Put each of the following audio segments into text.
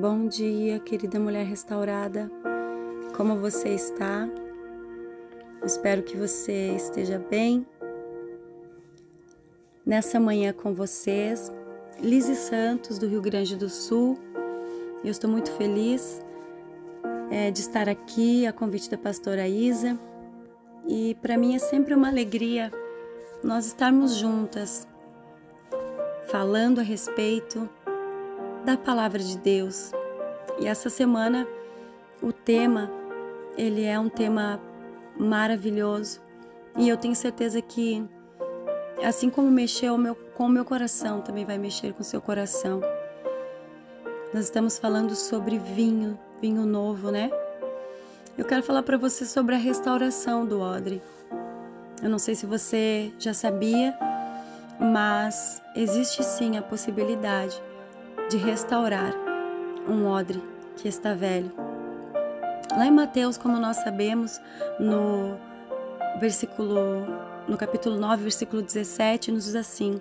Bom dia, querida mulher restaurada. Como você está? Espero que você esteja bem. Nessa manhã com vocês, Lise Santos, do Rio Grande do Sul. Eu estou muito feliz é, de estar aqui a convite da pastora Isa. E para mim é sempre uma alegria nós estarmos juntas, falando a respeito da palavra de Deus. E essa semana o tema ele é um tema maravilhoso e eu tenho certeza que assim como mexeu meu, com o meu coração, também vai mexer com o seu coração. Nós estamos falando sobre vinho, vinho novo, né? Eu quero falar para você sobre a restauração do odre. Eu não sei se você já sabia, mas existe sim a possibilidade de restaurar um odre que está velho. Lá em Mateus, como nós sabemos, no versículo no capítulo 9, versículo 17, nos diz assim: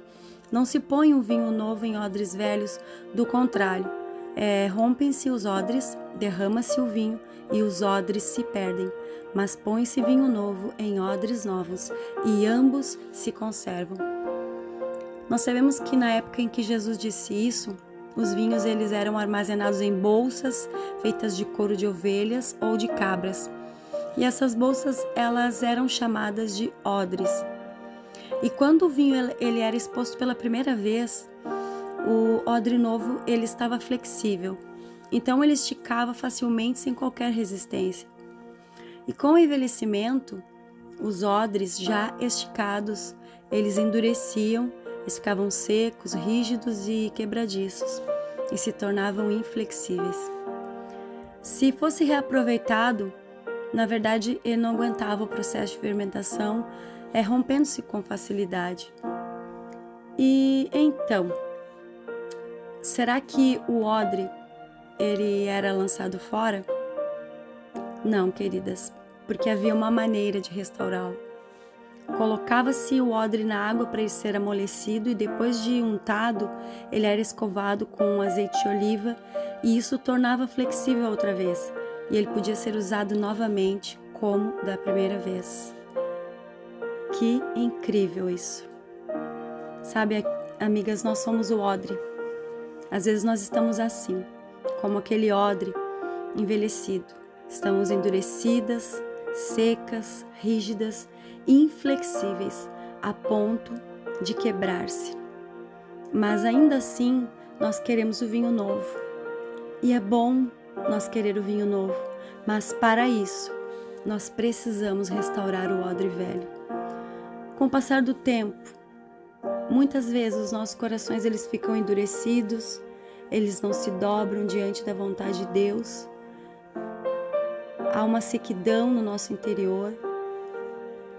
Não se põe um vinho novo em odres velhos, do contrário, é, rompem-se os odres, derrama-se o vinho e os odres se perdem. Mas põe-se vinho novo em odres novos e ambos se conservam. Nós sabemos que na época em que Jesus disse isso, os vinhos eles eram armazenados em bolsas feitas de couro de ovelhas ou de cabras. E essas bolsas elas eram chamadas de odres. E quando o vinho ele era exposto pela primeira vez, o odre novo ele estava flexível. Então ele esticava facilmente sem qualquer resistência. E com o envelhecimento, os odres já esticados, eles endureciam eles ficavam secos, rígidos e quebradiços e se tornavam inflexíveis. Se fosse reaproveitado, na verdade ele não aguentava o processo de fermentação, é, rompendo-se com facilidade. E então, será que o odre ele era lançado fora? Não, queridas, porque havia uma maneira de restaurá-lo. Colocava-se o odre na água para ele ser amolecido e depois de untado, ele era escovado com azeite de oliva e isso tornava flexível outra vez e ele podia ser usado novamente como da primeira vez. Que incrível isso! Sabe, amigas, nós somos o odre. Às vezes nós estamos assim, como aquele odre envelhecido. Estamos endurecidas, secas, rígidas, inflexíveis, a ponto de quebrar-se. Mas ainda assim, nós queremos o vinho novo. E é bom nós querer o vinho novo, mas para isso, nós precisamos restaurar o odre velho. Com o passar do tempo, muitas vezes os nossos corações eles ficam endurecidos, eles não se dobram diante da vontade de Deus há uma sequidão no nosso interior.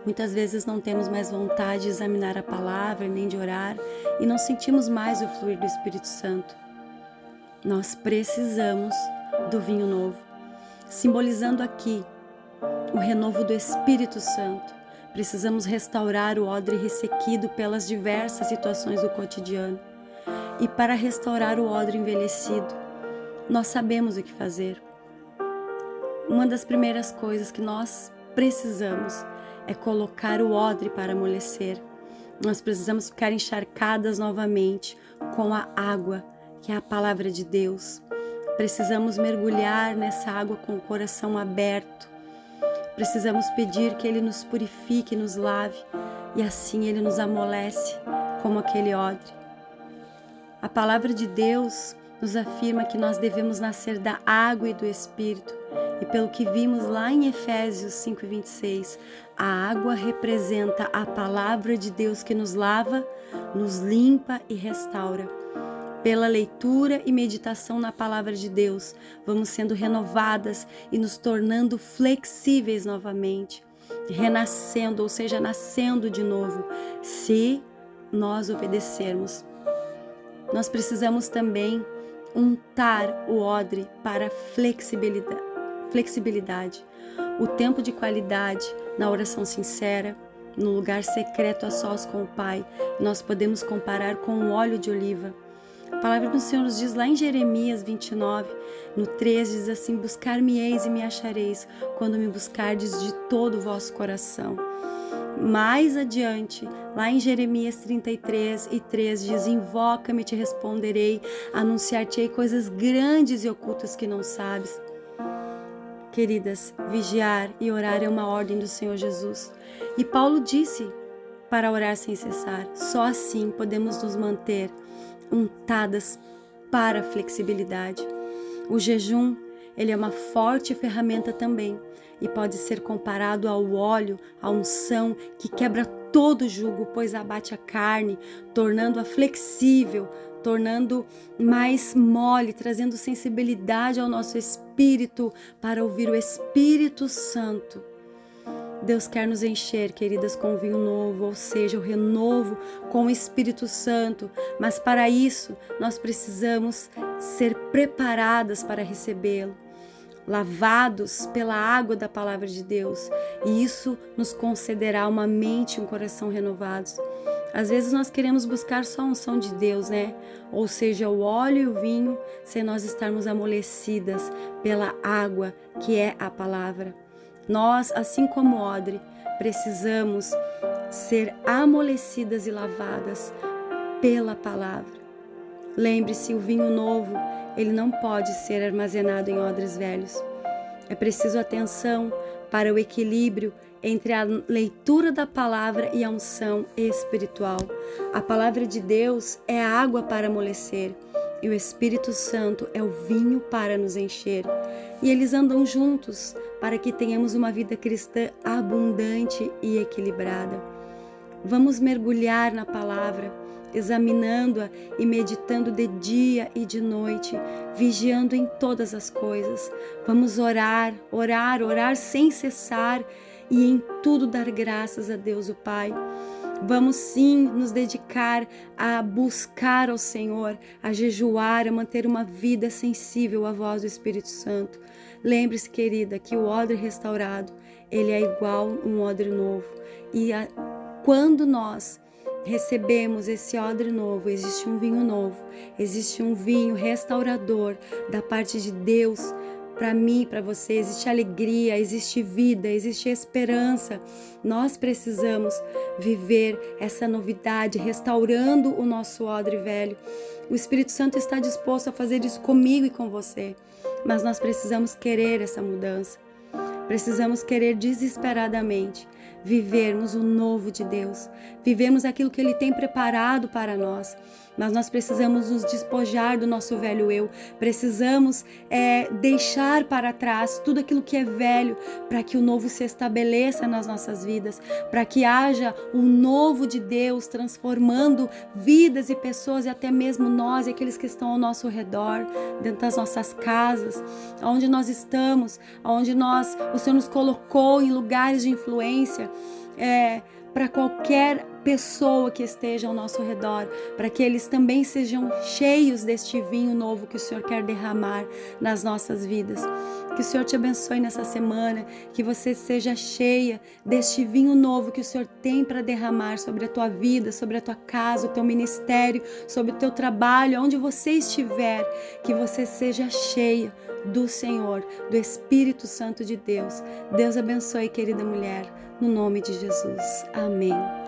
Muitas vezes não temos mais vontade de examinar a palavra nem de orar e não sentimos mais o fluir do Espírito Santo. Nós precisamos do vinho novo, simbolizando aqui o renovo do Espírito Santo. Precisamos restaurar o odre ressequido pelas diversas situações do cotidiano. E para restaurar o odre envelhecido, nós sabemos o que fazer uma das primeiras coisas que nós precisamos é colocar o odre para amolecer. Nós precisamos ficar encharcadas novamente com a água, que é a palavra de Deus. Precisamos mergulhar nessa água com o coração aberto. Precisamos pedir que Ele nos purifique, nos lave e assim Ele nos amolece como aquele odre. A palavra de Deus nos afirma que nós devemos nascer da água e do Espírito e pelo que vimos lá em Efésios 5:26, a água representa a palavra de Deus que nos lava, nos limpa e restaura. Pela leitura e meditação na palavra de Deus, vamos sendo renovadas e nos tornando flexíveis novamente, renascendo, ou seja, nascendo de novo, se nós obedecermos. Nós precisamos também untar o odre para flexibilidade flexibilidade, o tempo de qualidade na oração sincera, no lugar secreto a sós com o Pai, nós podemos comparar com o óleo de oliva. A palavra do Senhor nos diz lá em Jeremias 29, no 13, diz assim: Buscar-me-eis e me achareis, quando me buscardes de todo o vosso coração. Mais adiante, lá em Jeremias 33 e 3 diz: Invoca-me, te responderei, anunciar-te-ei coisas grandes e ocultas que não sabes. Queridas, vigiar e orar é uma ordem do Senhor Jesus. E Paulo disse para orar sem cessar. Só assim podemos nos manter untadas para a flexibilidade. O jejum, ele é uma forte ferramenta também e pode ser comparado ao óleo, à unção que quebra todo jugo, pois abate a carne, tornando-a flexível, tornando mais mole, trazendo sensibilidade ao nosso espírito para ouvir o Espírito Santo. Deus quer nos encher, queridas, com vinho novo, ou seja, o renovo com o Espírito Santo, mas para isso nós precisamos ser preparadas para recebê-lo, lavados pela água da palavra de Deus, e isso nos concederá uma mente e um coração renovados. Às vezes nós queremos buscar só a unção de Deus, né? Ou seja, o óleo e o vinho, sem nós estarmos amolecidas pela água que é a palavra. Nós, assim como odre, precisamos ser amolecidas e lavadas pela palavra. Lembre-se, o vinho novo, ele não pode ser armazenado em odres velhos. É preciso atenção para o equilíbrio entre a leitura da palavra e a unção espiritual. A palavra de Deus é a água para amolecer e o Espírito Santo é o vinho para nos encher. E eles andam juntos para que tenhamos uma vida cristã abundante e equilibrada. Vamos mergulhar na palavra, examinando-a e meditando de dia e de noite, vigiando em todas as coisas. Vamos orar, orar, orar sem cessar e em tudo dar graças a Deus o Pai Vamos sim nos dedicar a buscar ao Senhor, a jejuar, a manter uma vida sensível à voz do Espírito Santo. Lembre-se, querida, que o odre restaurado, ele é igual um odre novo. E a, quando nós recebemos esse odre novo, existe um vinho novo, existe um vinho restaurador da parte de Deus para mim, para você, existe alegria, existe vida, existe esperança. Nós precisamos viver essa novidade, restaurando o nosso odre velho. O Espírito Santo está disposto a fazer isso comigo e com você, mas nós precisamos querer essa mudança. Precisamos querer desesperadamente vivermos o novo de Deus, vivemos aquilo que Ele tem preparado para nós. Mas nós precisamos nos despojar do nosso velho eu, precisamos é, deixar para trás tudo aquilo que é velho, para que o novo se estabeleça nas nossas vidas, para que haja o novo de Deus transformando vidas e pessoas, e até mesmo nós e aqueles que estão ao nosso redor, dentro das nossas casas, onde nós estamos, onde nós, Senhor nos colocou em lugares de influência é, para qualquer pessoa que esteja ao nosso redor, para que eles também sejam cheios deste vinho novo que o Senhor quer derramar nas nossas vidas. Que o Senhor te abençoe nessa semana, que você seja cheia deste vinho novo que o Senhor tem para derramar sobre a tua vida, sobre a tua casa, o teu ministério, sobre o teu trabalho, onde você estiver, que você seja cheia do Senhor, do Espírito Santo de Deus. Deus abençoe, querida mulher, no nome de Jesus. Amém.